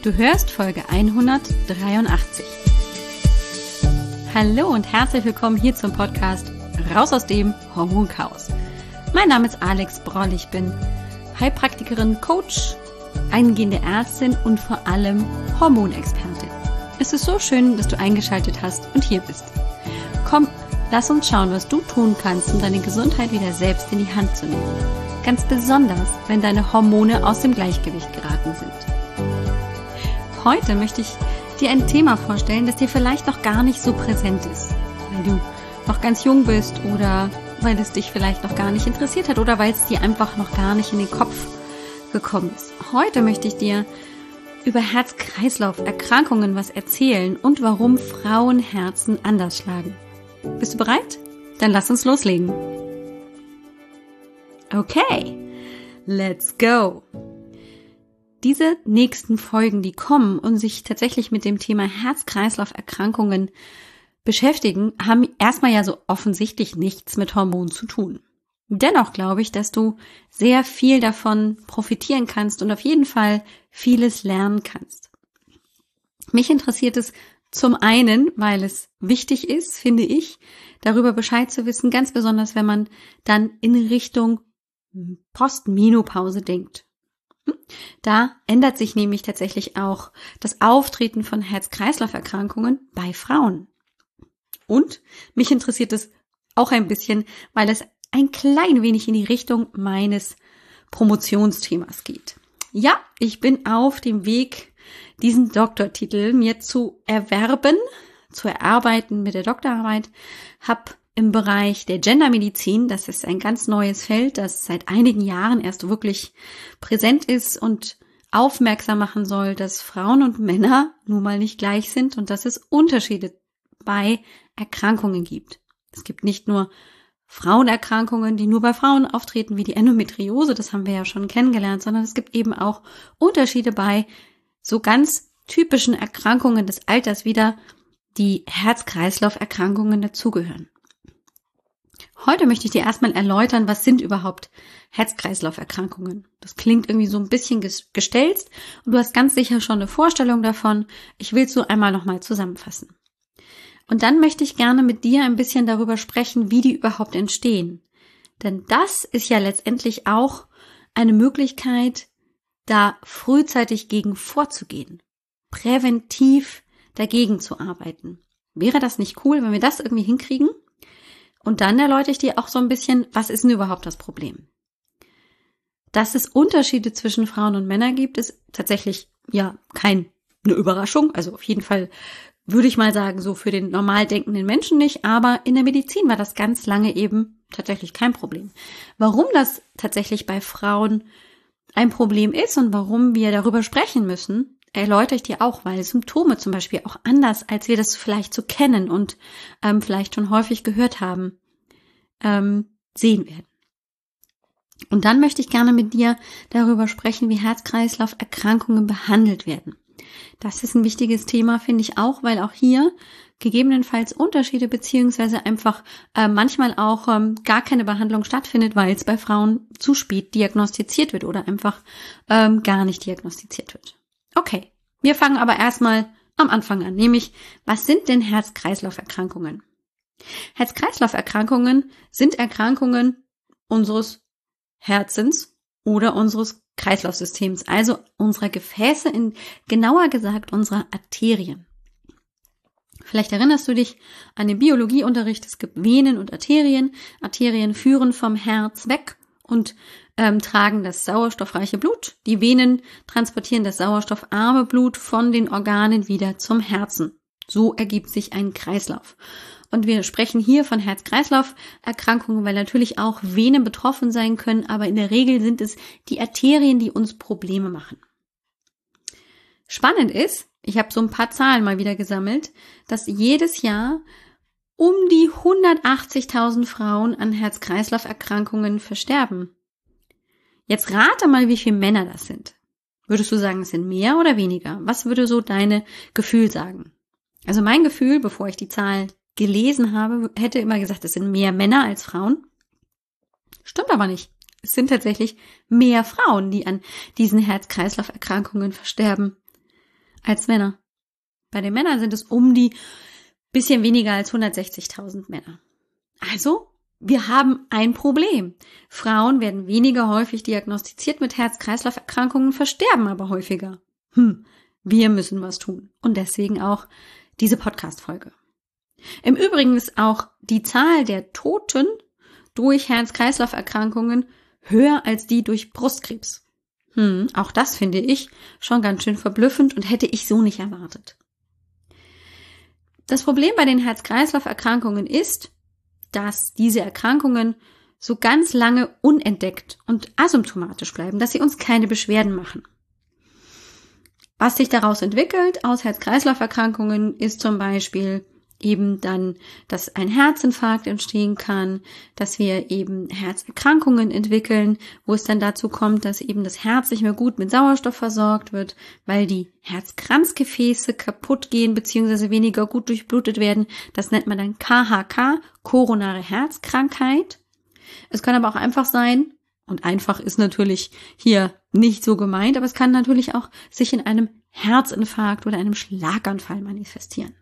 Du hörst Folge 183. Hallo und herzlich willkommen hier zum Podcast Raus aus dem Hormonchaos. Mein Name ist Alex Broll, ich bin Heilpraktikerin, Coach, eingehende Ärztin und vor allem Hormonexpertin. Es ist so schön, dass du eingeschaltet hast und hier bist. Komm, lass uns schauen, was du tun kannst, um deine Gesundheit wieder selbst in die Hand zu nehmen. Ganz besonders, wenn deine Hormone aus dem Gleichgewicht geraten sind. Heute möchte ich dir ein Thema vorstellen, das dir vielleicht noch gar nicht so präsent ist, weil du noch ganz jung bist oder weil es dich vielleicht noch gar nicht interessiert hat oder weil es dir einfach noch gar nicht in den Kopf gekommen ist. Heute möchte ich dir über Herz-Kreislauf-Erkrankungen was erzählen und warum Frauenherzen anders schlagen. Bist du bereit? Dann lass uns loslegen. Okay, let's go. Diese nächsten Folgen, die kommen und sich tatsächlich mit dem Thema Herz-Kreislauf-Erkrankungen beschäftigen, haben erstmal ja so offensichtlich nichts mit Hormonen zu tun. Dennoch glaube ich, dass du sehr viel davon profitieren kannst und auf jeden Fall vieles lernen kannst. Mich interessiert es zum einen, weil es wichtig ist, finde ich, darüber Bescheid zu wissen, ganz besonders wenn man dann in Richtung Postmenopause denkt. Da ändert sich nämlich tatsächlich auch das Auftreten von Herz-Kreislauf-Erkrankungen bei Frauen. Und mich interessiert es auch ein bisschen, weil es ein klein wenig in die Richtung meines Promotionsthemas geht. Ja, ich bin auf dem Weg, diesen Doktortitel mir zu erwerben, zu erarbeiten mit der Doktorarbeit, habe im Bereich der Gendermedizin, das ist ein ganz neues Feld, das seit einigen Jahren erst wirklich präsent ist und aufmerksam machen soll, dass Frauen und Männer nun mal nicht gleich sind und dass es Unterschiede bei Erkrankungen gibt. Es gibt nicht nur Frauenerkrankungen, die nur bei Frauen auftreten, wie die Endometriose, das haben wir ja schon kennengelernt, sondern es gibt eben auch Unterschiede bei so ganz typischen Erkrankungen des Alters wieder, die Herz-Kreislauf-Erkrankungen dazugehören. Heute möchte ich dir erstmal erläutern, was sind überhaupt Herz-Kreislauf-Erkrankungen. Das klingt irgendwie so ein bisschen gestelzt und du hast ganz sicher schon eine Vorstellung davon. Ich will es so einmal nochmal zusammenfassen. Und dann möchte ich gerne mit dir ein bisschen darüber sprechen, wie die überhaupt entstehen. Denn das ist ja letztendlich auch eine Möglichkeit, da frühzeitig gegen vorzugehen, präventiv dagegen zu arbeiten. Wäre das nicht cool, wenn wir das irgendwie hinkriegen? Und dann erläutere ich dir auch so ein bisschen, was ist denn überhaupt das Problem? Dass es Unterschiede zwischen Frauen und Männern gibt, ist tatsächlich ja keine Überraschung. Also auf jeden Fall würde ich mal sagen, so für den normal denkenden Menschen nicht, aber in der Medizin war das ganz lange eben tatsächlich kein Problem. Warum das tatsächlich bei Frauen ein Problem ist und warum wir darüber sprechen müssen, erläutere ich dir auch, weil Symptome zum Beispiel auch anders, als wir das vielleicht so kennen und ähm, vielleicht schon häufig gehört haben, ähm, sehen werden. Und dann möchte ich gerne mit dir darüber sprechen, wie Herz-Kreislauf-Erkrankungen behandelt werden. Das ist ein wichtiges Thema, finde ich auch, weil auch hier gegebenenfalls Unterschiede beziehungsweise einfach äh, manchmal auch ähm, gar keine Behandlung stattfindet, weil es bei Frauen zu spät diagnostiziert wird oder einfach ähm, gar nicht diagnostiziert wird. Okay, wir fangen aber erstmal am Anfang an, nämlich was sind denn Herz-Kreislauf-Erkrankungen? Herz-Kreislauf-Erkrankungen sind Erkrankungen unseres Herzens oder unseres Kreislaufsystems, also unserer Gefäße, in genauer gesagt unserer Arterien. Vielleicht erinnerst du dich an den Biologieunterricht, es gibt Venen und Arterien. Arterien führen vom Herz weg und ähm, tragen das sauerstoffreiche Blut. Die Venen transportieren das sauerstoffarme Blut von den Organen wieder zum Herzen. So ergibt sich ein Kreislauf. Und wir sprechen hier von Herz-Kreislauf-Erkrankungen, weil natürlich auch Venen betroffen sein können, aber in der Regel sind es die Arterien, die uns Probleme machen. Spannend ist, ich habe so ein paar Zahlen mal wieder gesammelt, dass jedes Jahr um die 180.000 Frauen an Herz-Kreislauf-Erkrankungen versterben. Jetzt rate mal, wie viele Männer das sind. Würdest du sagen, es sind mehr oder weniger? Was würde so deine Gefühl sagen? Also mein Gefühl, bevor ich die Zahl gelesen habe, hätte immer gesagt, es sind mehr Männer als Frauen. Stimmt aber nicht. Es sind tatsächlich mehr Frauen, die an diesen Herz-Kreislauf-Erkrankungen versterben. als Männer. Bei den Männern sind es um die bisschen weniger als 160.000 Männer. Also, wir haben ein Problem. Frauen werden weniger häufig diagnostiziert mit Herz-Kreislauf-Erkrankungen, versterben aber häufiger. Hm, wir müssen was tun. Und deswegen auch diese Podcast-Folge. Im Übrigen ist auch die Zahl der Toten durch Herz-Kreislauf-Erkrankungen höher als die durch Brustkrebs. Hm, auch das finde ich schon ganz schön verblüffend und hätte ich so nicht erwartet. Das Problem bei den Herz-Kreislauf-Erkrankungen ist, dass diese Erkrankungen so ganz lange unentdeckt und asymptomatisch bleiben, dass sie uns keine Beschwerden machen. Was sich daraus entwickelt aus Herz-Kreislauf-Erkrankungen ist zum Beispiel eben dann, dass ein Herzinfarkt entstehen kann, dass wir eben Herzerkrankungen entwickeln, wo es dann dazu kommt, dass eben das Herz nicht mehr gut mit Sauerstoff versorgt wird, weil die Herzkranzgefäße kaputt gehen bzw. weniger gut durchblutet werden. Das nennt man dann KHK, koronare Herzkrankheit. Es kann aber auch einfach sein, und einfach ist natürlich hier nicht so gemeint, aber es kann natürlich auch sich in einem Herzinfarkt oder einem Schlaganfall manifestieren.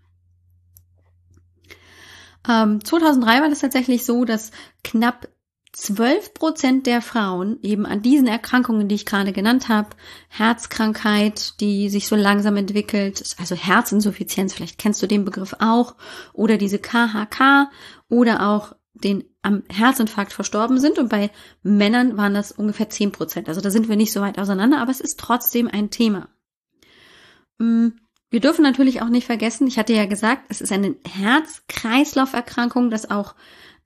Ähm, 2003 war das tatsächlich so, dass knapp 12 Prozent der Frauen eben an diesen Erkrankungen, die ich gerade genannt habe, Herzkrankheit, die sich so langsam entwickelt, also Herzinsuffizienz, vielleicht kennst du den Begriff auch, oder diese KHK oder auch den am Herzinfarkt verstorben sind und bei Männern waren das ungefähr 10 Prozent. Also da sind wir nicht so weit auseinander, aber es ist trotzdem ein Thema. Mm, wir dürfen natürlich auch nicht vergessen, ich hatte ja gesagt, es ist eine Herz-Kreislauf-Erkrankung, dass auch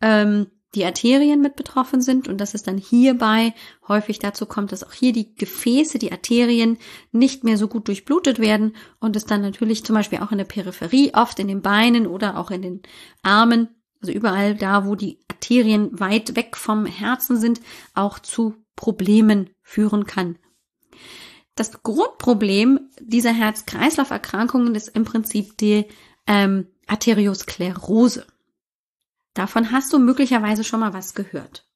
ähm, die Arterien mit betroffen sind und dass es dann hierbei häufig dazu kommt, dass auch hier die Gefäße, die Arterien nicht mehr so gut durchblutet werden und es dann natürlich zum Beispiel auch in der Peripherie, oft in den Beinen oder auch in den Armen, also überall da, wo die Arterien weit weg vom Herzen sind, auch zu Problemen führen kann. Das Grundproblem dieser Herz-Kreislauf-Erkrankungen ist im Prinzip die ähm, Arteriosklerose. Davon hast du möglicherweise schon mal was gehört.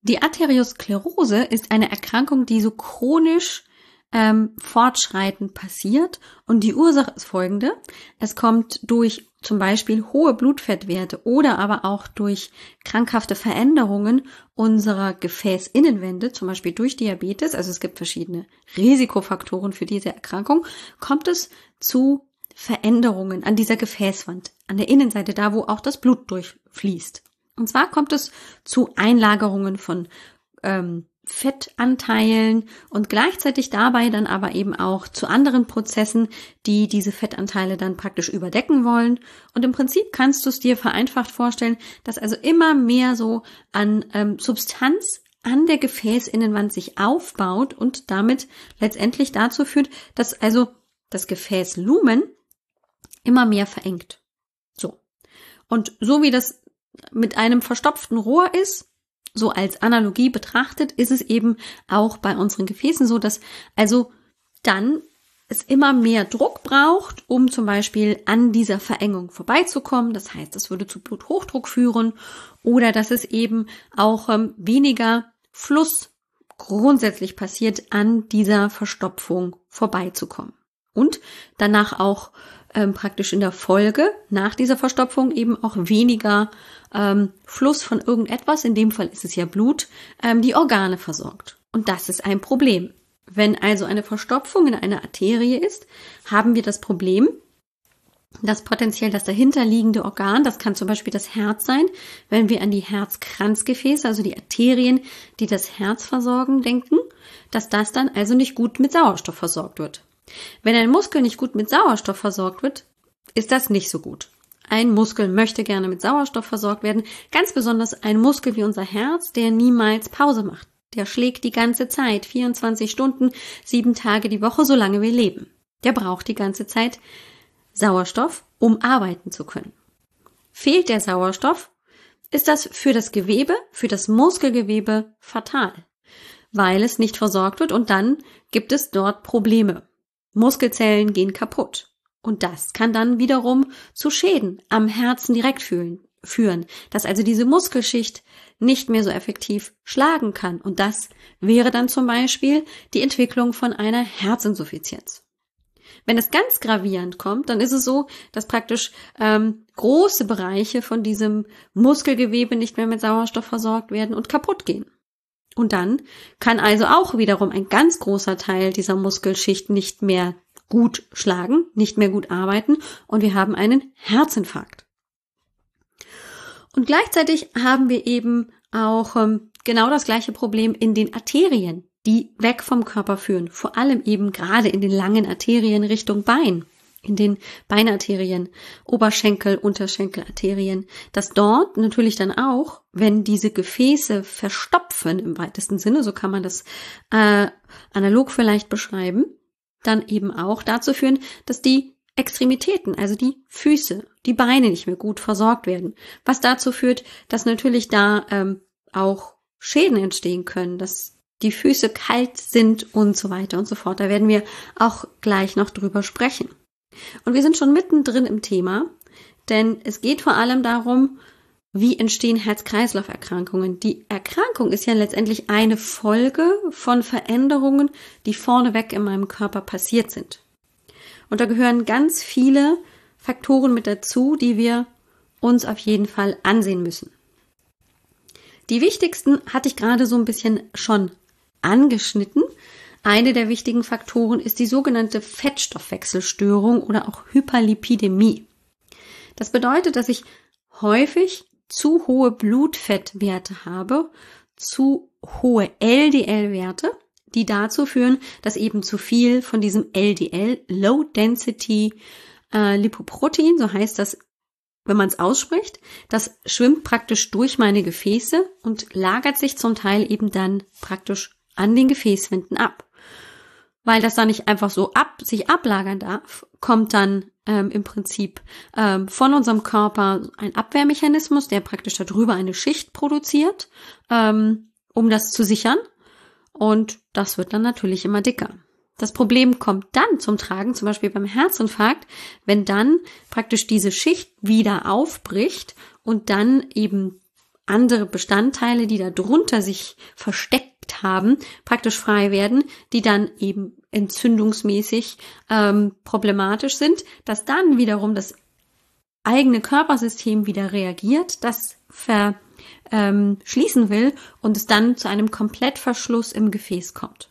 Die Arteriosklerose ist eine Erkrankung, die so chronisch ähm, fortschreitend passiert und die Ursache ist folgende. Es kommt durch zum Beispiel hohe Blutfettwerte oder aber auch durch krankhafte Veränderungen unserer Gefäßinnenwände, zum Beispiel durch Diabetes, also es gibt verschiedene Risikofaktoren für diese Erkrankung, kommt es zu Veränderungen an dieser Gefäßwand, an der Innenseite, da wo auch das Blut durchfließt. Und zwar kommt es zu Einlagerungen von ähm, Fettanteilen und gleichzeitig dabei dann aber eben auch zu anderen Prozessen, die diese Fettanteile dann praktisch überdecken wollen. Und im Prinzip kannst du es dir vereinfacht vorstellen, dass also immer mehr so an ähm, Substanz an der Gefäßinnenwand sich aufbaut und damit letztendlich dazu führt, dass also das Gefäßlumen immer mehr verengt. So. Und so wie das mit einem verstopften Rohr ist, so als Analogie betrachtet, ist es eben auch bei unseren Gefäßen so, dass also dann es immer mehr Druck braucht, um zum Beispiel an dieser Verengung vorbeizukommen. Das heißt, es würde zu Bluthochdruck führen oder dass es eben auch ähm, weniger Fluss grundsätzlich passiert, an dieser Verstopfung vorbeizukommen. Und danach auch ähm, praktisch in der Folge nach dieser Verstopfung eben auch weniger ähm, Fluss von irgendetwas, in dem Fall ist es ja Blut, ähm, die Organe versorgt. Und das ist ein Problem. Wenn also eine Verstopfung in einer Arterie ist, haben wir das Problem, dass potenziell das dahinterliegende Organ, das kann zum Beispiel das Herz sein, wenn wir an die Herzkranzgefäße, also die Arterien, die das Herz versorgen, denken, dass das dann also nicht gut mit Sauerstoff versorgt wird. Wenn ein Muskel nicht gut mit Sauerstoff versorgt wird, ist das nicht so gut. Ein Muskel möchte gerne mit Sauerstoff versorgt werden, ganz besonders ein Muskel wie unser Herz, der niemals Pause macht. Der schlägt die ganze Zeit, 24 Stunden, sieben Tage die Woche, solange wir leben. Der braucht die ganze Zeit Sauerstoff, um arbeiten zu können. Fehlt der Sauerstoff, ist das für das Gewebe, für das Muskelgewebe fatal, weil es nicht versorgt wird und dann gibt es dort Probleme. Muskelzellen gehen kaputt. Und das kann dann wiederum zu Schäden am Herzen direkt fühlen, führen, dass also diese Muskelschicht nicht mehr so effektiv schlagen kann. Und das wäre dann zum Beispiel die Entwicklung von einer Herzinsuffizienz. Wenn es ganz gravierend kommt, dann ist es so, dass praktisch ähm, große Bereiche von diesem Muskelgewebe nicht mehr mit Sauerstoff versorgt werden und kaputt gehen. Und dann kann also auch wiederum ein ganz großer Teil dieser Muskelschicht nicht mehr gut schlagen, nicht mehr gut arbeiten und wir haben einen Herzinfarkt. Und gleichzeitig haben wir eben auch ähm, genau das gleiche Problem in den Arterien, die weg vom Körper führen, vor allem eben gerade in den langen Arterien Richtung Bein, in den Beinarterien, Oberschenkel, Unterschenkelarterien, dass dort natürlich dann auch, wenn diese Gefäße verstopfen im weitesten Sinne, so kann man das äh, analog vielleicht beschreiben, dann eben auch dazu führen, dass die Extremitäten, also die Füße, die Beine nicht mehr gut versorgt werden, was dazu führt, dass natürlich da ähm, auch Schäden entstehen können, dass die Füße kalt sind und so weiter und so fort. Da werden wir auch gleich noch drüber sprechen. Und wir sind schon mittendrin im Thema, denn es geht vor allem darum, wie entstehen Herz-Kreislauf-Erkrankungen. Die Erkrankung ist ja letztendlich eine Folge von Veränderungen, die vorneweg in meinem Körper passiert sind. Und da gehören ganz viele Faktoren mit dazu, die wir uns auf jeden Fall ansehen müssen. Die wichtigsten hatte ich gerade so ein bisschen schon angeschnitten. Eine der wichtigen Faktoren ist die sogenannte Fettstoffwechselstörung oder auch Hyperlipidämie. Das bedeutet, dass ich häufig zu hohe Blutfettwerte habe, zu hohe LDL-Werte, die dazu führen, dass eben zu viel von diesem LDL, Low Density äh, Lipoprotein, so heißt das wenn man es ausspricht, das schwimmt praktisch durch meine Gefäße und lagert sich zum Teil eben dann praktisch an den Gefäßwänden ab. Weil das dann nicht einfach so ab, sich ablagern darf, kommt dann ähm, im Prinzip ähm, von unserem Körper ein Abwehrmechanismus, der praktisch darüber eine Schicht produziert, ähm, um das zu sichern. Und das wird dann natürlich immer dicker. Das Problem kommt dann zum Tragen, zum Beispiel beim Herzinfarkt, wenn dann praktisch diese Schicht wieder aufbricht und dann eben andere Bestandteile, die da drunter sich versteckt haben, praktisch frei werden, die dann eben entzündungsmäßig ähm, problematisch sind, dass dann wiederum das eigene Körpersystem wieder reagiert, das verschließen ähm, will und es dann zu einem Komplettverschluss im Gefäß kommt.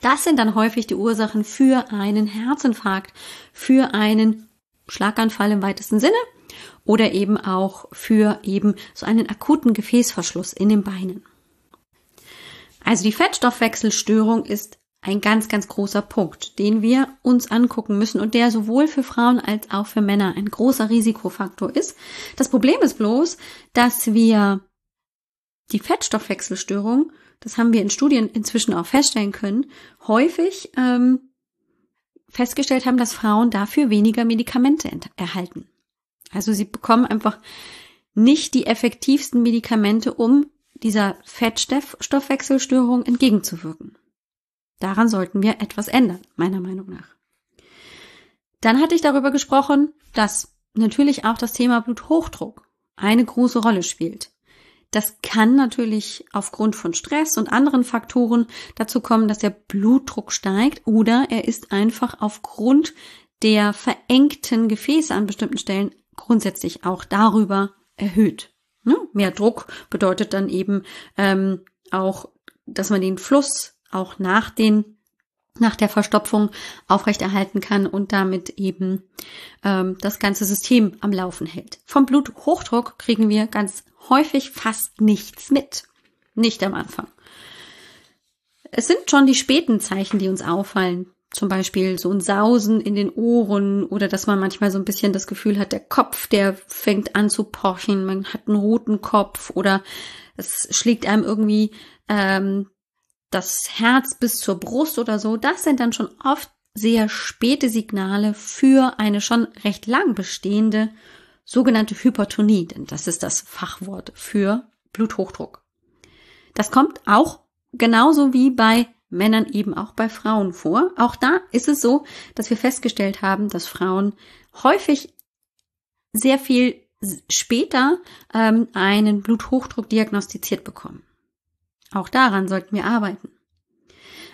Das sind dann häufig die Ursachen für einen Herzinfarkt, für einen Schlaganfall im weitesten Sinne oder eben auch für eben so einen akuten Gefäßverschluss in den Beinen. Also die Fettstoffwechselstörung ist ein ganz, ganz großer Punkt, den wir uns angucken müssen und der sowohl für Frauen als auch für Männer ein großer Risikofaktor ist. Das Problem ist bloß, dass wir die Fettstoffwechselstörung das haben wir in Studien inzwischen auch feststellen können, häufig ähm, festgestellt haben, dass Frauen dafür weniger Medikamente erhalten. Also sie bekommen einfach nicht die effektivsten Medikamente, um dieser Fettstoffwechselstörung entgegenzuwirken. Daran sollten wir etwas ändern, meiner Meinung nach. Dann hatte ich darüber gesprochen, dass natürlich auch das Thema Bluthochdruck eine große Rolle spielt. Das kann natürlich aufgrund von Stress und anderen Faktoren dazu kommen, dass der Blutdruck steigt oder er ist einfach aufgrund der verengten Gefäße an bestimmten Stellen grundsätzlich auch darüber erhöht. Ne? Mehr Druck bedeutet dann eben ähm, auch, dass man den Fluss auch nach den nach der Verstopfung aufrechterhalten kann und damit eben ähm, das ganze System am Laufen hält. Vom Bluthochdruck kriegen wir ganz häufig fast nichts mit. Nicht am Anfang. Es sind schon die späten Zeichen, die uns auffallen. Zum Beispiel so ein Sausen in den Ohren oder dass man manchmal so ein bisschen das Gefühl hat, der Kopf, der fängt an zu pochen, man hat einen roten Kopf oder es schlägt einem irgendwie ähm, das Herz bis zur Brust oder so. Das sind dann schon oft sehr späte Signale für eine schon recht lang bestehende sogenannte Hypertonie, denn das ist das Fachwort für Bluthochdruck. Das kommt auch genauso wie bei Männern eben auch bei Frauen vor. Auch da ist es so, dass wir festgestellt haben, dass Frauen häufig sehr viel später ähm, einen Bluthochdruck diagnostiziert bekommen. Auch daran sollten wir arbeiten.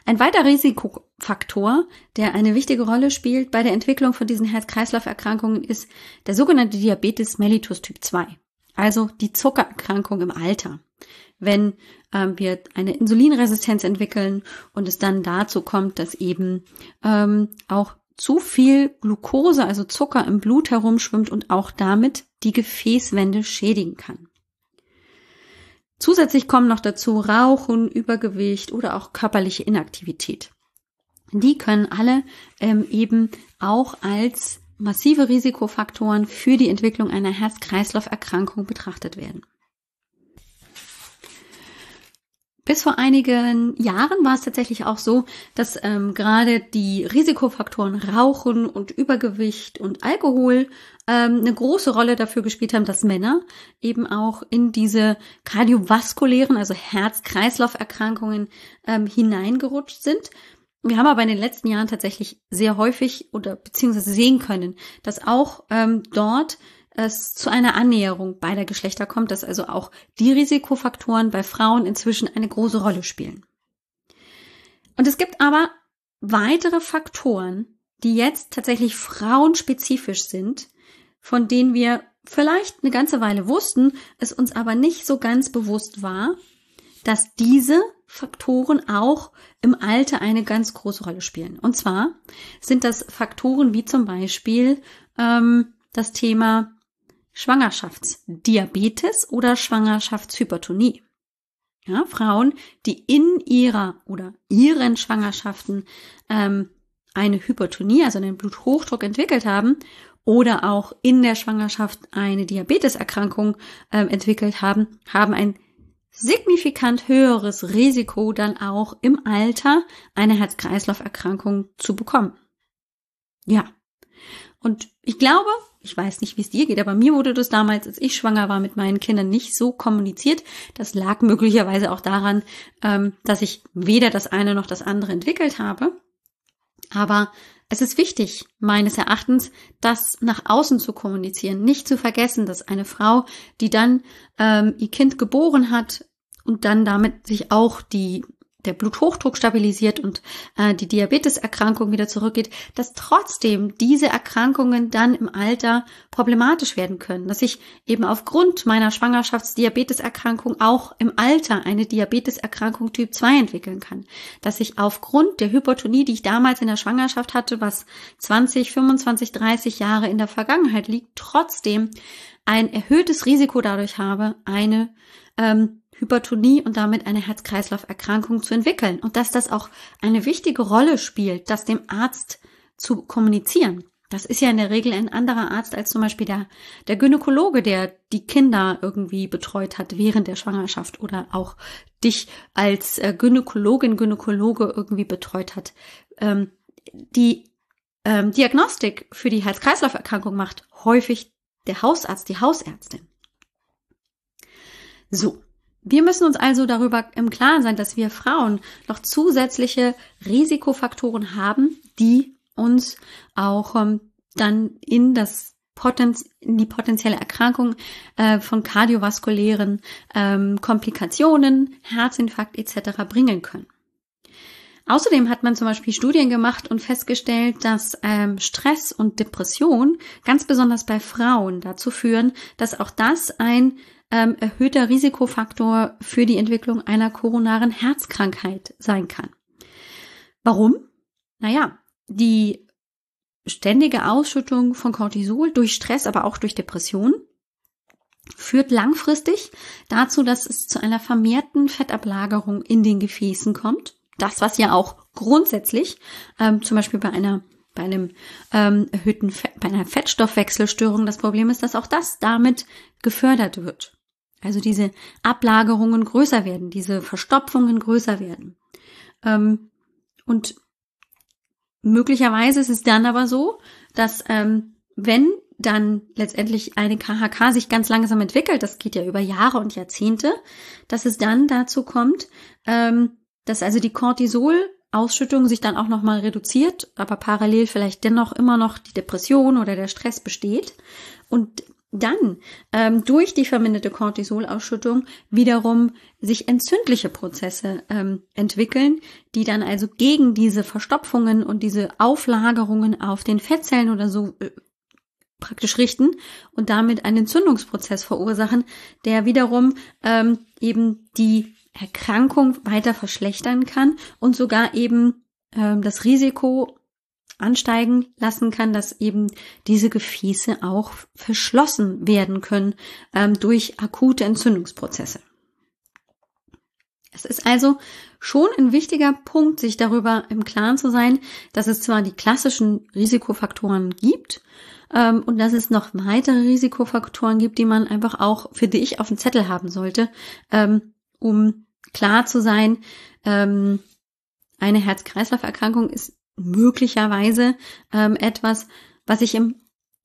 Ein weiterer Risikofaktor, der eine wichtige Rolle spielt bei der Entwicklung von diesen Herz-Kreislauf-Erkrankungen, ist der sogenannte Diabetes mellitus Typ 2, also die Zuckererkrankung im Alter. Wenn ähm, wir eine Insulinresistenz entwickeln und es dann dazu kommt, dass eben ähm, auch zu viel Glucose, also Zucker im Blut herumschwimmt und auch damit die Gefäßwände schädigen kann. Zusätzlich kommen noch dazu Rauchen, Übergewicht oder auch körperliche Inaktivität. Die können alle ähm, eben auch als massive Risikofaktoren für die Entwicklung einer Herz-Kreislauf-Erkrankung betrachtet werden. Bis vor einigen Jahren war es tatsächlich auch so, dass ähm, gerade die Risikofaktoren Rauchen und Übergewicht und Alkohol ähm, eine große Rolle dafür gespielt haben, dass Männer eben auch in diese kardiovaskulären, also Herz-Kreislauf-Erkrankungen ähm, hineingerutscht sind. Wir haben aber in den letzten Jahren tatsächlich sehr häufig oder beziehungsweise sehen können, dass auch ähm, dort es zu einer Annäherung beider Geschlechter kommt, dass also auch die Risikofaktoren bei Frauen inzwischen eine große Rolle spielen. Und es gibt aber weitere Faktoren, die jetzt tatsächlich frauenspezifisch sind, von denen wir vielleicht eine ganze Weile wussten, es uns aber nicht so ganz bewusst war, dass diese Faktoren auch im Alter eine ganz große Rolle spielen. Und zwar sind das Faktoren wie zum Beispiel ähm, das Thema Schwangerschaftsdiabetes oder Schwangerschaftshypertonie. Ja, Frauen, die in ihrer oder ihren Schwangerschaften ähm, eine Hypertonie, also einen Bluthochdruck entwickelt haben oder auch in der Schwangerschaft eine Diabeteserkrankung ähm, entwickelt haben, haben ein signifikant höheres Risiko dann auch im Alter eine Herz-Kreislauf-Erkrankung zu bekommen. Ja. Und ich glaube, ich weiß nicht, wie es dir geht, aber mir wurde das damals, als ich schwanger war mit meinen Kindern, nicht so kommuniziert. Das lag möglicherweise auch daran, ähm, dass ich weder das eine noch das andere entwickelt habe. Aber es ist wichtig, meines Erachtens, das nach außen zu kommunizieren. Nicht zu vergessen, dass eine Frau, die dann ähm, ihr Kind geboren hat und dann damit sich auch die der Bluthochdruck stabilisiert und äh, die Diabeteserkrankung wieder zurückgeht, dass trotzdem diese Erkrankungen dann im Alter problematisch werden können, dass ich eben aufgrund meiner Schwangerschaftsdiabeteserkrankung auch im Alter eine Diabeteserkrankung Typ 2 entwickeln kann, dass ich aufgrund der Hypertonie, die ich damals in der Schwangerschaft hatte, was 20, 25, 30 Jahre in der Vergangenheit liegt, trotzdem ein erhöhtes Risiko dadurch habe, eine ähm, Hypertonie und damit eine Herz-Kreislauf-Erkrankung zu entwickeln und dass das auch eine wichtige Rolle spielt, das dem Arzt zu kommunizieren. Das ist ja in der Regel ein anderer Arzt als zum Beispiel der, der Gynäkologe, der die Kinder irgendwie betreut hat während der Schwangerschaft oder auch dich als äh, Gynäkologin, Gynäkologe irgendwie betreut hat. Ähm, die ähm, Diagnostik für die Herz-Kreislauf-Erkrankung macht häufig der Hausarzt, die Hausärztin. So, wir müssen uns also darüber im Klaren sein, dass wir Frauen noch zusätzliche Risikofaktoren haben, die uns auch ähm, dann in das Potenz in die potenzielle Erkrankung äh, von kardiovaskulären ähm, Komplikationen, Herzinfarkt etc. bringen können. Außerdem hat man zum Beispiel Studien gemacht und festgestellt, dass ähm, Stress und Depression ganz besonders bei Frauen dazu führen, dass auch das ein ähm, erhöhter Risikofaktor für die Entwicklung einer koronaren Herzkrankheit sein kann. Warum? Naja, die ständige Ausschüttung von Cortisol durch Stress, aber auch durch Depression führt langfristig dazu, dass es zu einer vermehrten Fettablagerung in den Gefäßen kommt. Das, was ja auch grundsätzlich ähm, zum Beispiel bei einer bei einem ähm, erhöhten Fett, bei einer Fettstoffwechselstörung das Problem ist, dass auch das damit gefördert wird. Also diese Ablagerungen größer werden, diese Verstopfungen größer werden. Ähm, und möglicherweise ist es dann aber so, dass ähm, wenn dann letztendlich eine KHK sich ganz langsam entwickelt, das geht ja über Jahre und Jahrzehnte, dass es dann dazu kommt, ähm, dass also die Cortisol-Ausschüttung sich dann auch nochmal reduziert, aber parallel vielleicht dennoch immer noch die Depression oder der Stress besteht. Und dann ähm, durch die verminderte Cortisolausschüttung wiederum sich entzündliche Prozesse ähm, entwickeln, die dann also gegen diese Verstopfungen und diese Auflagerungen auf den Fettzellen oder so äh, praktisch richten und damit einen Entzündungsprozess verursachen, der wiederum ähm, eben die Erkrankung weiter verschlechtern kann und sogar eben ähm, das Risiko ansteigen lassen kann, dass eben diese Gefäße auch verschlossen werden können ähm, durch akute Entzündungsprozesse. Es ist also schon ein wichtiger Punkt, sich darüber im Klaren zu sein, dass es zwar die klassischen Risikofaktoren gibt ähm, und dass es noch weitere Risikofaktoren gibt, die man einfach auch für dich auf dem Zettel haben sollte, ähm, um klar zu sein, ähm, eine Herz-Kreislauf-Erkrankung ist möglicherweise ähm, etwas, was ich im,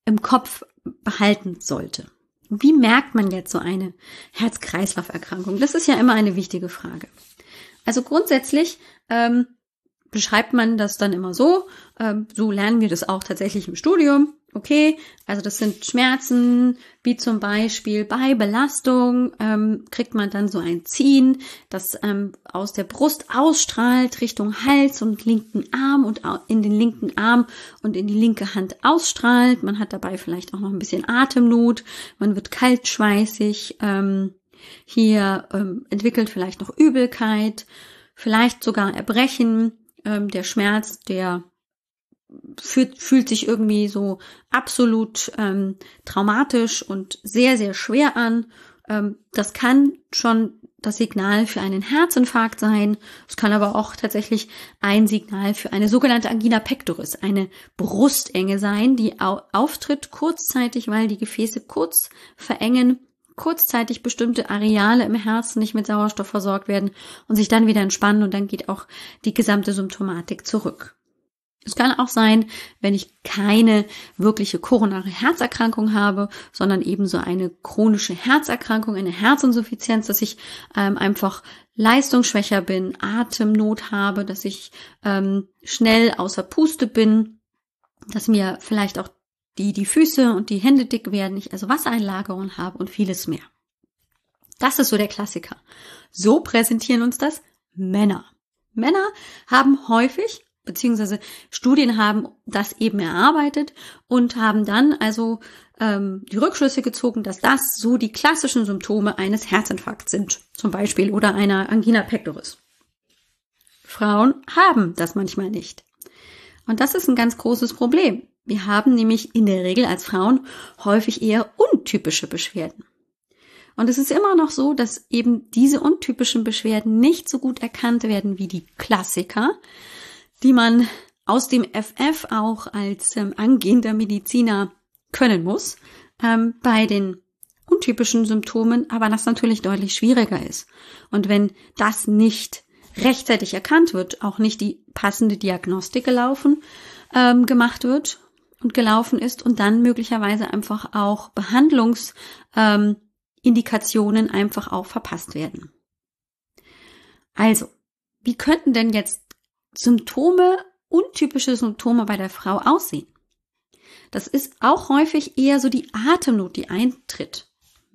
im Kopf behalten sollte. Wie merkt man jetzt so eine Herz-Kreislauf-Erkrankung? Das ist ja immer eine wichtige Frage. Also grundsätzlich ähm, beschreibt man das dann immer so. Ähm, so lernen wir das auch tatsächlich im Studium. Okay, also das sind Schmerzen, wie zum Beispiel bei Belastung ähm, kriegt man dann so ein Ziehen, das ähm, aus der Brust ausstrahlt Richtung Hals und linken Arm und in den linken Arm und in die linke Hand ausstrahlt. Man hat dabei vielleicht auch noch ein bisschen Atemnot, man wird kaltschweißig, ähm, hier ähm, entwickelt vielleicht noch Übelkeit, vielleicht sogar Erbrechen, ähm, der Schmerz, der fühlt, fühlt sich irgendwie so absolut ähm, traumatisch und sehr, sehr schwer an. Ähm, das kann schon das Signal für einen Herzinfarkt sein. Es kann aber auch tatsächlich ein Signal für eine sogenannte Angina pectoris, eine Brustenge sein, die au auftritt kurzzeitig, weil die Gefäße kurz verengen, kurzzeitig bestimmte Areale im Herzen nicht mit Sauerstoff versorgt werden und sich dann wieder entspannen und dann geht auch die gesamte Symptomatik zurück. Es kann auch sein, wenn ich keine wirkliche koronare Herzerkrankung habe, sondern eben so eine chronische Herzerkrankung, eine Herzinsuffizienz, dass ich ähm, einfach leistungsschwächer bin, Atemnot habe, dass ich ähm, schnell außer Puste bin, dass mir vielleicht auch die, die Füße und die Hände dick werden, ich also Wassereinlagerungen habe und vieles mehr. Das ist so der Klassiker. So präsentieren uns das Männer. Männer haben häufig beziehungsweise Studien haben das eben erarbeitet und haben dann also ähm, die Rückschlüsse gezogen, dass das so die klassischen Symptome eines Herzinfarkts sind, zum Beispiel oder einer Angina pectoris. Frauen haben das manchmal nicht. Und das ist ein ganz großes Problem. Wir haben nämlich in der Regel als Frauen häufig eher untypische Beschwerden. Und es ist immer noch so, dass eben diese untypischen Beschwerden nicht so gut erkannt werden wie die Klassiker, die man aus dem FF auch als ähm, angehender Mediziner können muss, ähm, bei den untypischen Symptomen, aber das natürlich deutlich schwieriger ist. Und wenn das nicht rechtzeitig erkannt wird, auch nicht die passende Diagnostik gelaufen, ähm, gemacht wird und gelaufen ist und dann möglicherweise einfach auch Behandlungsindikationen ähm, einfach auch verpasst werden. Also, wie könnten denn jetzt Symptome, untypische Symptome bei der Frau aussehen. Das ist auch häufig eher so die Atemnot, die eintritt.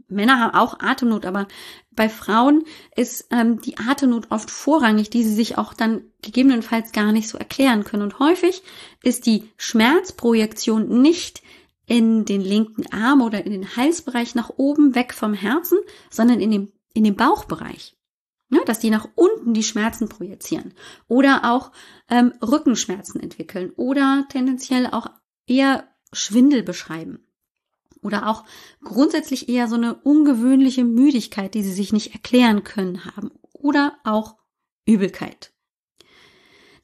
Männer haben auch Atemnot, aber bei Frauen ist ähm, die Atemnot oft vorrangig, die sie sich auch dann gegebenenfalls gar nicht so erklären können. Und häufig ist die Schmerzprojektion nicht in den linken Arm oder in den Halsbereich nach oben weg vom Herzen, sondern in dem, in dem Bauchbereich ne, dass die nach unten die Schmerzen projizieren oder auch ähm, Rückenschmerzen entwickeln oder tendenziell auch eher Schwindel beschreiben oder auch grundsätzlich eher so eine ungewöhnliche Müdigkeit, die sie sich nicht erklären können haben oder auch Übelkeit.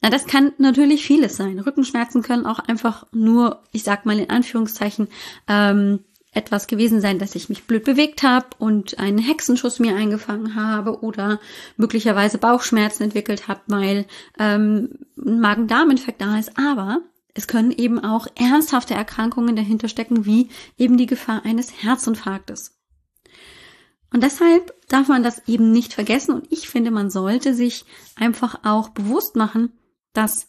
Na, das kann natürlich vieles sein. Rückenschmerzen können auch einfach nur, ich sag mal in Anführungszeichen, ähm, etwas gewesen sein, dass ich mich blöd bewegt habe und einen Hexenschuss mir eingefangen habe oder möglicherweise Bauchschmerzen entwickelt habe, weil ähm, ein Magen-Darm-Infekt da ist. Aber es können eben auch ernsthafte Erkrankungen dahinter stecken, wie eben die Gefahr eines Herzinfarktes. Und deshalb darf man das eben nicht vergessen und ich finde, man sollte sich einfach auch bewusst machen, dass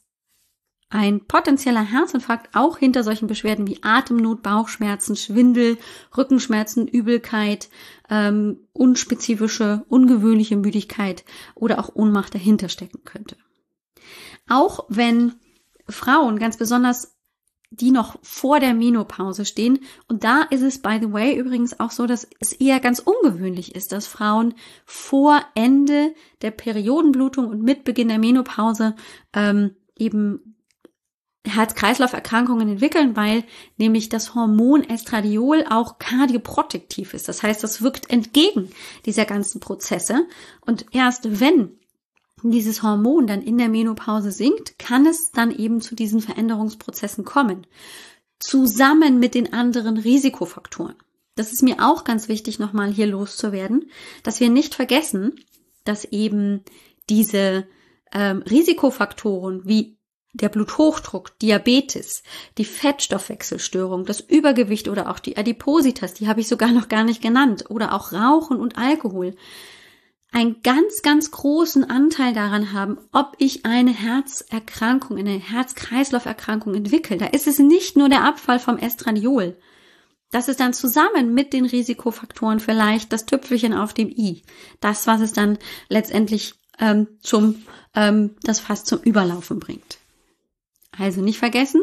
ein potenzieller Herzinfarkt auch hinter solchen Beschwerden wie Atemnot, Bauchschmerzen, Schwindel, Rückenschmerzen, Übelkeit, ähm, unspezifische, ungewöhnliche Müdigkeit oder auch Ohnmacht dahinter stecken könnte. Auch wenn Frauen ganz besonders die noch vor der Menopause stehen. Und da ist es, by the way, übrigens auch so, dass es eher ganz ungewöhnlich ist, dass Frauen vor Ende der Periodenblutung und mit Beginn der Menopause ähm, eben Herz-Kreislauf-Erkrankungen entwickeln, weil nämlich das Hormon Estradiol auch kardioprotektiv ist. Das heißt, das wirkt entgegen dieser ganzen Prozesse. Und erst wenn dieses Hormon dann in der Menopause sinkt, kann es dann eben zu diesen Veränderungsprozessen kommen. Zusammen mit den anderen Risikofaktoren. Das ist mir auch ganz wichtig, nochmal hier loszuwerden, dass wir nicht vergessen, dass eben diese ähm, Risikofaktoren wie der Bluthochdruck, Diabetes, die Fettstoffwechselstörung, das Übergewicht oder auch die Adipositas, die habe ich sogar noch gar nicht genannt, oder auch Rauchen und Alkohol, einen ganz, ganz großen Anteil daran haben, ob ich eine Herzerkrankung, eine Herz-Kreislauf-Erkrankung entwickle. Da ist es nicht nur der Abfall vom Estradiol. Das ist dann zusammen mit den Risikofaktoren vielleicht das Tüpfelchen auf dem i. Das, was es dann letztendlich ähm, zum, ähm, das fast zum Überlaufen bringt. Also nicht vergessen,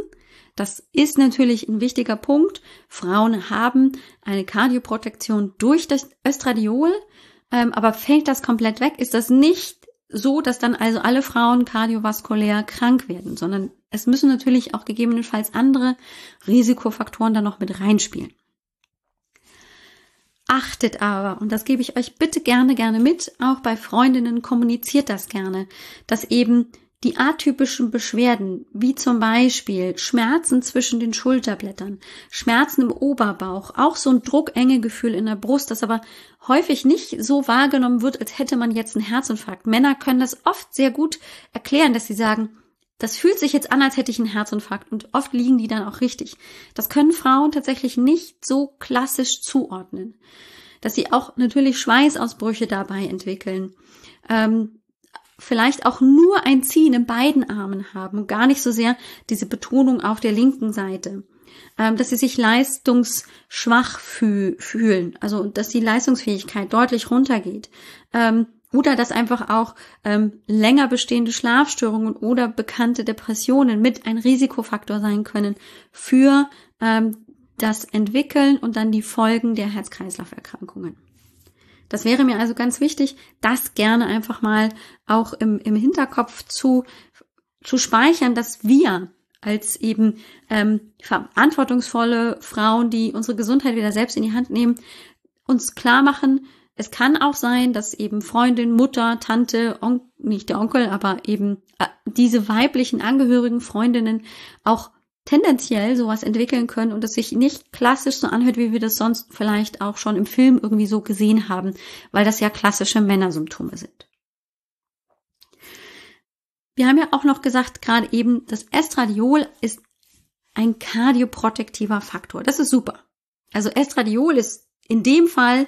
das ist natürlich ein wichtiger Punkt. Frauen haben eine Kardioprotektion durch das Östradiol, ähm, aber fällt das komplett weg, ist das nicht so, dass dann also alle Frauen kardiovaskulär krank werden, sondern es müssen natürlich auch gegebenenfalls andere Risikofaktoren da noch mit reinspielen. Achtet aber, und das gebe ich euch bitte gerne, gerne mit, auch bei Freundinnen kommuniziert das gerne, dass eben die atypischen Beschwerden, wie zum Beispiel Schmerzen zwischen den Schulterblättern, Schmerzen im Oberbauch, auch so ein Druckengegefühl in der Brust, das aber häufig nicht so wahrgenommen wird, als hätte man jetzt einen Herzinfarkt. Männer können das oft sehr gut erklären, dass sie sagen, das fühlt sich jetzt an, als hätte ich einen Herzinfarkt und oft liegen die dann auch richtig. Das können Frauen tatsächlich nicht so klassisch zuordnen. Dass sie auch natürlich Schweißausbrüche dabei entwickeln. Ähm, vielleicht auch nur ein Ziehen in beiden Armen haben und gar nicht so sehr diese Betonung auf der linken Seite. Ähm, dass sie sich leistungsschwach füh fühlen, also dass die Leistungsfähigkeit deutlich runtergeht. Ähm, oder dass einfach auch ähm, länger bestehende Schlafstörungen oder bekannte Depressionen mit ein Risikofaktor sein können für das Entwickeln und dann die Folgen der Herz-Kreislauf-Erkrankungen. Das wäre mir also ganz wichtig, das gerne einfach mal auch im, im Hinterkopf zu, zu speichern, dass wir als eben ähm, verantwortungsvolle Frauen, die unsere Gesundheit wieder selbst in die Hand nehmen, uns klar machen, es kann auch sein, dass eben Freundin, Mutter, Tante, On nicht der Onkel, aber eben äh, diese weiblichen Angehörigen, Freundinnen auch tendenziell sowas entwickeln können und es sich nicht klassisch so anhört, wie wir das sonst vielleicht auch schon im Film irgendwie so gesehen haben, weil das ja klassische Männersymptome sind. Wir haben ja auch noch gesagt, gerade eben, das Estradiol ist ein kardioprotektiver Faktor. Das ist super. Also Estradiol ist in dem Fall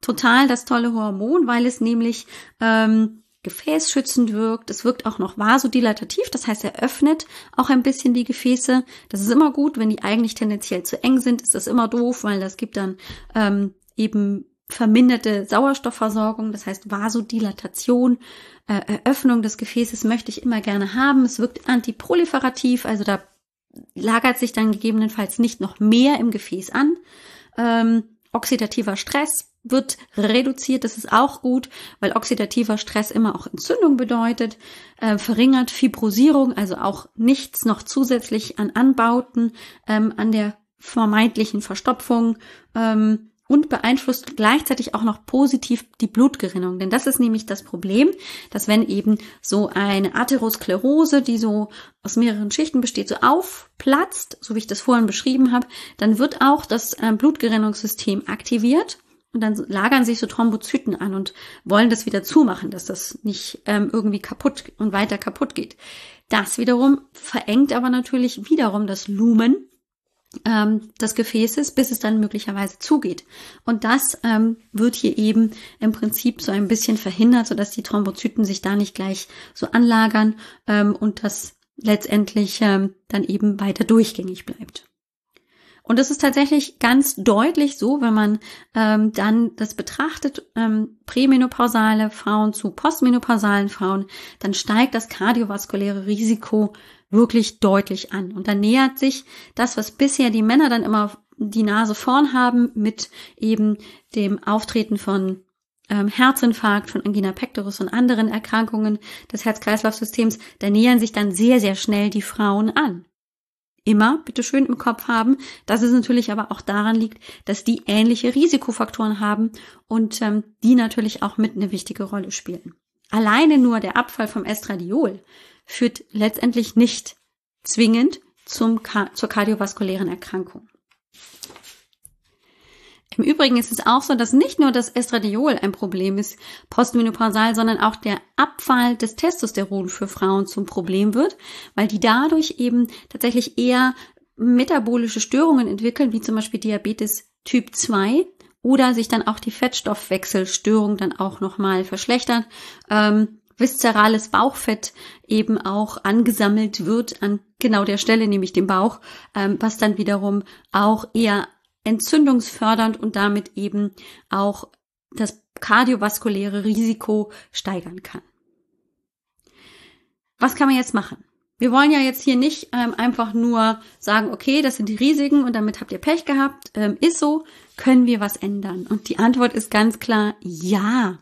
total das tolle Hormon, weil es nämlich ähm, gefäßschützend wirkt. Es wirkt auch noch vasodilatativ, das heißt, er öffnet auch ein bisschen die Gefäße. Das ist immer gut, wenn die eigentlich tendenziell zu eng sind, ist das immer doof, weil das gibt dann ähm, eben verminderte Sauerstoffversorgung, das heißt Vasodilatation, äh, Eröffnung des Gefäßes möchte ich immer gerne haben. Es wirkt antiproliferativ, also da lagert sich dann gegebenenfalls nicht noch mehr im Gefäß an. Ähm, oxidativer Stress wird reduziert. Das ist auch gut, weil oxidativer Stress immer auch Entzündung bedeutet, äh, verringert Fibrosierung, also auch nichts noch zusätzlich an Anbauten, ähm, an der vermeintlichen Verstopfung ähm, und beeinflusst gleichzeitig auch noch positiv die Blutgerinnung. Denn das ist nämlich das Problem, dass wenn eben so eine Atherosklerose, die so aus mehreren Schichten besteht, so aufplatzt, so wie ich das vorhin beschrieben habe, dann wird auch das äh, Blutgerinnungssystem aktiviert und dann lagern sich so Thrombozyten an und wollen das wieder zumachen, dass das nicht ähm, irgendwie kaputt und weiter kaputt geht. Das wiederum verengt aber natürlich wiederum das Lumen ähm, des Gefäßes, bis es dann möglicherweise zugeht. Und das ähm, wird hier eben im Prinzip so ein bisschen verhindert, sodass die Thrombozyten sich da nicht gleich so anlagern ähm, und das letztendlich ähm, dann eben weiter durchgängig bleibt. Und das ist tatsächlich ganz deutlich so, wenn man ähm, dann das betrachtet, ähm, prämenopausale Frauen zu postmenopausalen Frauen, dann steigt das kardiovaskuläre Risiko wirklich deutlich an. Und dann nähert sich das, was bisher die Männer dann immer die Nase vorn haben, mit eben dem Auftreten von ähm, Herzinfarkt, von Angina pectoris und anderen Erkrankungen des Herz-Kreislauf-Systems, da nähern sich dann sehr, sehr schnell die Frauen an immer bitte schön im Kopf haben, dass es natürlich aber auch daran liegt, dass die ähnliche Risikofaktoren haben und ähm, die natürlich auch mit eine wichtige Rolle spielen. Alleine nur der Abfall vom Estradiol führt letztendlich nicht zwingend zum, zur kardiovaskulären Erkrankung. Im Übrigen ist es auch so, dass nicht nur das Estradiol ein Problem ist, postmenopausal, sondern auch der Abfall des Testosteron für Frauen zum Problem wird, weil die dadurch eben tatsächlich eher metabolische Störungen entwickeln, wie zum Beispiel Diabetes Typ 2 oder sich dann auch die Fettstoffwechselstörung dann auch nochmal verschlechtert. Ähm, viszerales Bauchfett eben auch angesammelt wird an genau der Stelle, nämlich dem Bauch, ähm, was dann wiederum auch eher entzündungsfördernd und damit eben auch das kardiovaskuläre Risiko steigern kann. Was kann man jetzt machen? Wir wollen ja jetzt hier nicht ähm, einfach nur sagen, okay, das sind die Risiken und damit habt ihr Pech gehabt. Ähm, ist so, können wir was ändern? Und die Antwort ist ganz klar, ja.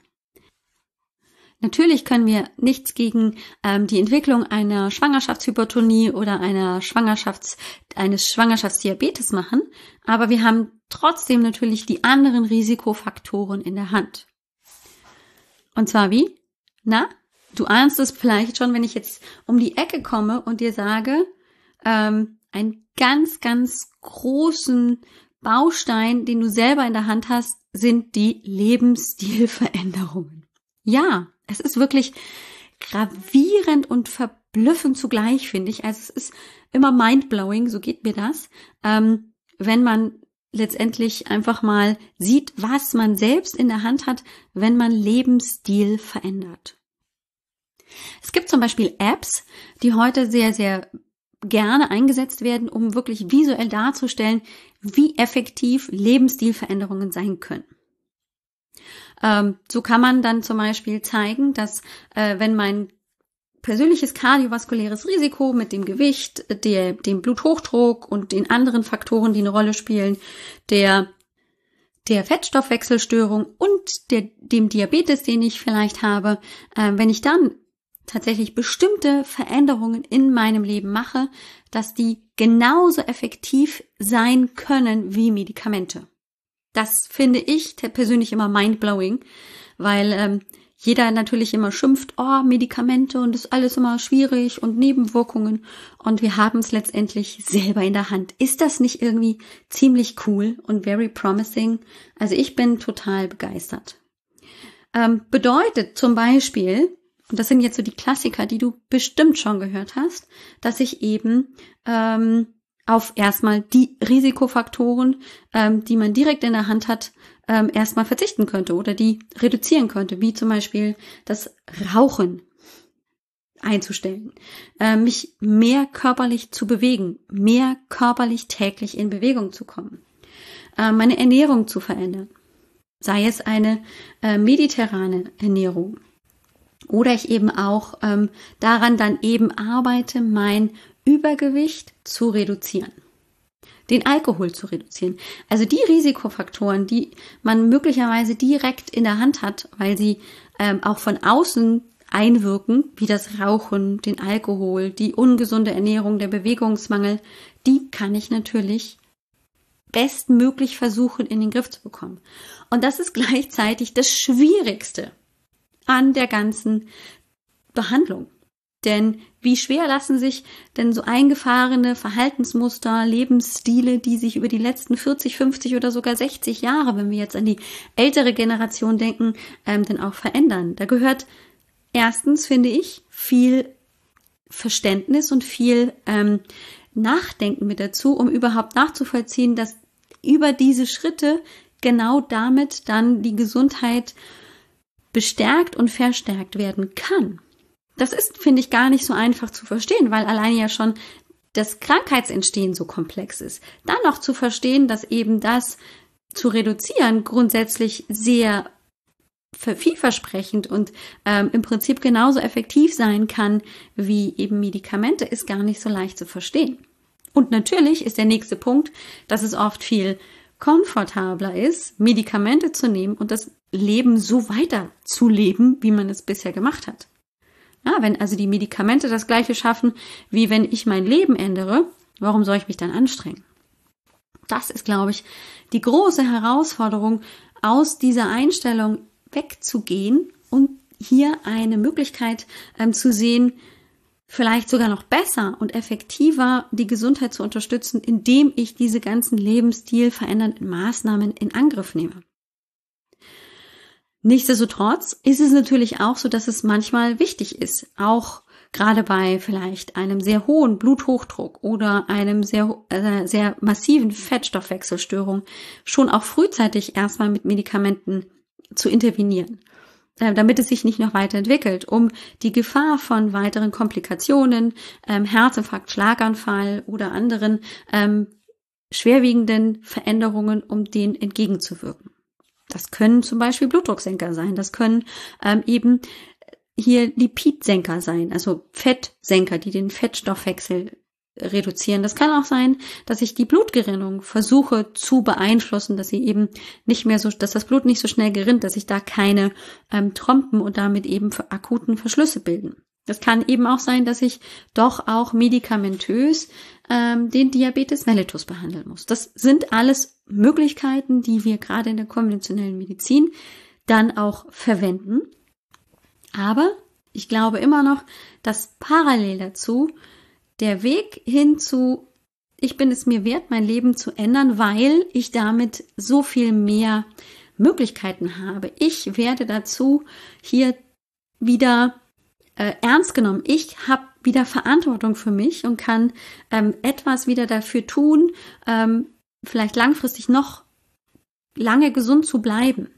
Natürlich können wir nichts gegen ähm, die Entwicklung einer Schwangerschaftshypertonie oder einer Schwangerschafts eines Schwangerschaftsdiabetes machen, aber wir haben trotzdem natürlich die anderen Risikofaktoren in der Hand. Und zwar wie? Na, du ahnst es vielleicht schon, wenn ich jetzt um die Ecke komme und dir sage, ähm, einen ganz, ganz großen Baustein, den du selber in der Hand hast, sind die Lebensstilveränderungen. Ja, es ist wirklich gravierend und verblüffend zugleich, finde ich. Also es ist immer mindblowing, so geht mir das, ähm, wenn man letztendlich einfach mal sieht, was man selbst in der Hand hat, wenn man Lebensstil verändert. Es gibt zum Beispiel Apps, die heute sehr, sehr gerne eingesetzt werden, um wirklich visuell darzustellen, wie effektiv Lebensstilveränderungen sein können. Ähm, so kann man dann zum Beispiel zeigen, dass äh, wenn mein persönliches kardiovaskuläres Risiko mit dem Gewicht, der, dem Bluthochdruck und den anderen Faktoren, die eine Rolle spielen, der der Fettstoffwechselstörung und der, dem Diabetes, den ich vielleicht habe, äh, wenn ich dann tatsächlich bestimmte Veränderungen in meinem Leben mache, dass die genauso effektiv sein können wie Medikamente. Das finde ich persönlich immer mindblowing, weil ähm, jeder natürlich immer schimpft, oh, Medikamente und ist alles immer schwierig und Nebenwirkungen und wir haben es letztendlich selber in der Hand. Ist das nicht irgendwie ziemlich cool und very promising? Also ich bin total begeistert. Ähm, bedeutet zum Beispiel, und das sind jetzt so die Klassiker, die du bestimmt schon gehört hast, dass ich eben ähm, auf erstmal die Risikofaktoren, ähm, die man direkt in der Hand hat, ähm, erstmal verzichten könnte oder die reduzieren könnte, wie zum Beispiel das Rauchen einzustellen, äh, mich mehr körperlich zu bewegen, mehr körperlich täglich in Bewegung zu kommen, äh, meine Ernährung zu verändern, sei es eine äh, mediterrane Ernährung. Oder ich eben auch ähm, daran dann eben arbeite, mein Übergewicht zu reduzieren. Den Alkohol zu reduzieren. Also die Risikofaktoren, die man möglicherweise direkt in der Hand hat, weil sie ähm, auch von außen einwirken, wie das Rauchen, den Alkohol, die ungesunde Ernährung, der Bewegungsmangel, die kann ich natürlich bestmöglich versuchen in den Griff zu bekommen. Und das ist gleichzeitig das Schwierigste an der ganzen Behandlung. Denn wie schwer lassen sich denn so eingefahrene Verhaltensmuster, Lebensstile, die sich über die letzten 40, 50 oder sogar 60 Jahre, wenn wir jetzt an die ältere Generation denken, ähm, denn auch verändern? Da gehört erstens, finde ich, viel Verständnis und viel ähm, Nachdenken mit dazu, um überhaupt nachzuvollziehen, dass über diese Schritte genau damit dann die Gesundheit bestärkt und verstärkt werden kann. Das ist, finde ich, gar nicht so einfach zu verstehen, weil allein ja schon das Krankheitsentstehen so komplex ist. Dann noch zu verstehen, dass eben das zu reduzieren grundsätzlich sehr vielversprechend und ähm, im Prinzip genauso effektiv sein kann wie eben Medikamente, ist gar nicht so leicht zu verstehen. Und natürlich ist der nächste Punkt, dass es oft viel komfortabler ist, Medikamente zu nehmen und das Leben so weiter zu leben, wie man es bisher gemacht hat. Ja, wenn also die Medikamente das gleiche schaffen, wie wenn ich mein Leben ändere, warum soll ich mich dann anstrengen? Das ist, glaube ich, die große Herausforderung, aus dieser Einstellung wegzugehen und hier eine Möglichkeit ähm, zu sehen, vielleicht sogar noch besser und effektiver die Gesundheit zu unterstützen, indem ich diese ganzen Lebensstil verändernden Maßnahmen in Angriff nehme. Nichtsdestotrotz ist es natürlich auch so, dass es manchmal wichtig ist, auch gerade bei vielleicht einem sehr hohen Bluthochdruck oder einem sehr, äh, sehr massiven Fettstoffwechselstörung schon auch frühzeitig erstmal mit Medikamenten zu intervenieren, äh, damit es sich nicht noch weiterentwickelt, um die Gefahr von weiteren Komplikationen, ähm, Herzinfarkt, Schlaganfall oder anderen ähm, schwerwiegenden Veränderungen, um denen entgegenzuwirken. Das können zum Beispiel Blutdrucksenker sein, das können ähm, eben hier Lipidsenker sein, also Fettsenker, die den Fettstoffwechsel reduzieren. Das kann auch sein, dass ich die Blutgerinnung versuche zu beeinflussen, dass sie eben nicht mehr so, dass das Blut nicht so schnell gerinnt, dass sich da keine ähm, Trompen und damit eben akuten Verschlüsse bilden. Das kann eben auch sein, dass ich doch auch medikamentös ähm, den Diabetes mellitus behandeln muss. Das sind alles Möglichkeiten, die wir gerade in der konventionellen Medizin dann auch verwenden. Aber ich glaube immer noch, dass parallel dazu der Weg hin zu, ich bin es mir wert, mein Leben zu ändern, weil ich damit so viel mehr Möglichkeiten habe. Ich werde dazu hier wieder äh, ernst genommen. Ich habe wieder Verantwortung für mich und kann ähm, etwas wieder dafür tun, ähm, vielleicht langfristig noch lange gesund zu bleiben.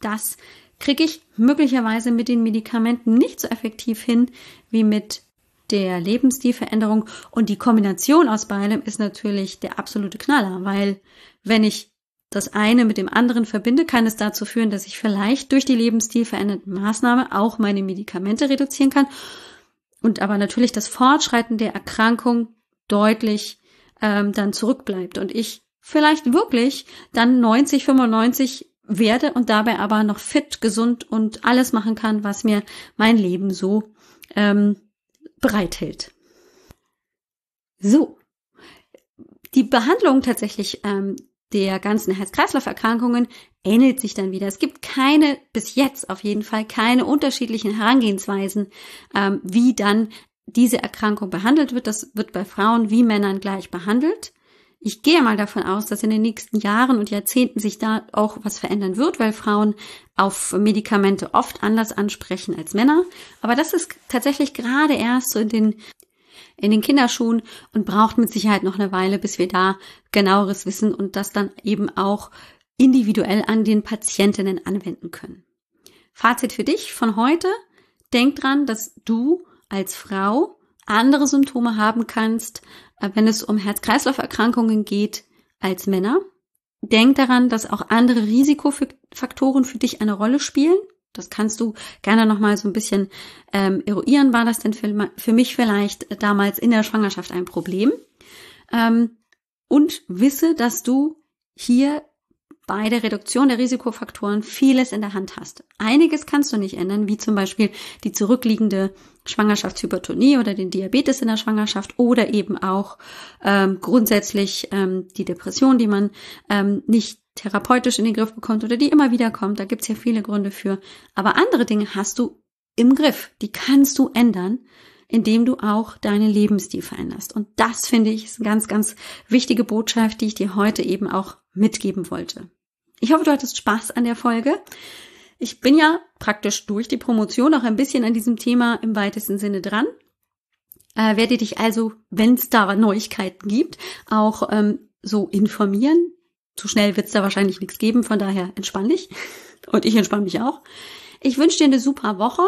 Das kriege ich möglicherweise mit den Medikamenten nicht so effektiv hin wie mit der Lebensstilveränderung. Und die Kombination aus beidem ist natürlich der absolute Knaller, weil wenn ich das eine mit dem anderen verbinde, kann es dazu führen, dass ich vielleicht durch die Lebensstilveränderte Maßnahme auch meine Medikamente reduzieren kann und aber natürlich das Fortschreiten der Erkrankung deutlich ähm, dann zurückbleibt und ich vielleicht wirklich dann 90, 95 werde und dabei aber noch fit, gesund und alles machen kann, was mir mein Leben so ähm, bereithält. So, die Behandlung tatsächlich ähm, der ganzen Herz-Kreislauf-Erkrankungen ähnelt sich dann wieder. Es gibt keine, bis jetzt auf jeden Fall, keine unterschiedlichen Herangehensweisen, ähm, wie dann diese Erkrankung behandelt wird. Das wird bei Frauen wie Männern gleich behandelt. Ich gehe mal davon aus, dass in den nächsten Jahren und Jahrzehnten sich da auch was verändern wird, weil Frauen auf Medikamente oft anders ansprechen als Männer. Aber das ist tatsächlich gerade erst so in den in den Kinderschuhen und braucht mit Sicherheit noch eine Weile, bis wir da genaueres wissen und das dann eben auch individuell an den Patientinnen anwenden können. Fazit für dich von heute. Denk dran, dass du als Frau andere Symptome haben kannst, äh, wenn es um Herz-Kreislauf-Erkrankungen geht, als Männer. Denk daran, dass auch andere Risikofaktoren für dich eine Rolle spielen. Das kannst du gerne nochmal so ein bisschen ähm, eruieren. War das denn für, für, mich vielleicht damals in der Schwangerschaft ein Problem? Ähm, und wisse, dass du hier bei der Reduktion der Risikofaktoren vieles in der Hand hast. Einiges kannst du nicht ändern, wie zum Beispiel die zurückliegende Schwangerschaftshypertonie oder den Diabetes in der Schwangerschaft oder eben auch ähm, grundsätzlich ähm, die Depression, die man ähm, nicht therapeutisch in den Griff bekommt oder die immer wieder kommt. Da gibt's ja viele Gründe für. Aber andere Dinge hast du im Griff. Die kannst du ändern, indem du auch deinen Lebensstil veränderst. Und das finde ich ist eine ganz, ganz wichtige Botschaft, die ich dir heute eben auch mitgeben wollte. Ich hoffe, du hattest Spaß an der Folge. Ich bin ja praktisch durch die Promotion auch ein bisschen an diesem Thema im weitesten Sinne dran. Äh, werde dich also, wenn es da Neuigkeiten gibt, auch ähm, so informieren. Zu schnell wird es da wahrscheinlich nichts geben, von daher entspann dich. Und ich entspann mich auch. Ich wünsche dir eine super Woche.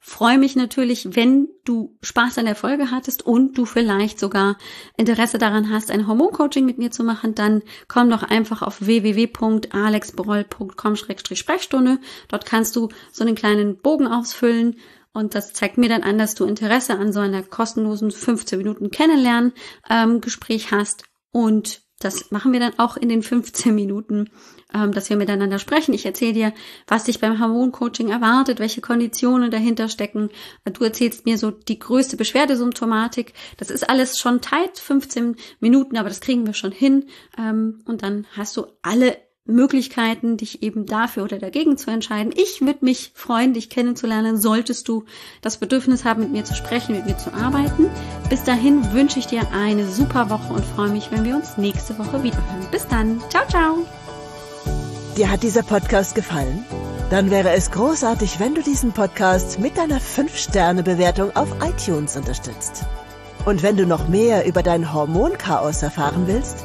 freue mich natürlich, wenn du Spaß an der Folge hattest und du vielleicht sogar Interesse daran hast, ein Hormoncoaching mit mir zu machen, dann komm doch einfach auf www.alexbroll.com-sprechstunde. Dort kannst du so einen kleinen Bogen ausfüllen und das zeigt mir dann an, dass du Interesse an so einer kostenlosen 15 Minuten Kennenlernen ähm, hast und das machen wir dann auch in den 15 Minuten, ähm, dass wir miteinander sprechen. Ich erzähle dir, was dich beim Hormoncoaching erwartet, welche Konditionen dahinter stecken. Du erzählst mir so die größte Beschwerdesymptomatik. Das ist alles schon tight, 15 Minuten, aber das kriegen wir schon hin. Ähm, und dann hast du alle Möglichkeiten, dich eben dafür oder dagegen zu entscheiden. Ich würde mich freuen, dich kennenzulernen, solltest du das Bedürfnis haben, mit mir zu sprechen, mit mir zu arbeiten. Bis dahin wünsche ich dir eine super Woche und freue mich, wenn wir uns nächste Woche wiederhören. Bis dann. Ciao, ciao. Dir hat dieser Podcast gefallen? Dann wäre es großartig, wenn du diesen Podcast mit deiner 5-Sterne-Bewertung auf iTunes unterstützt. Und wenn du noch mehr über dein Hormonchaos erfahren willst,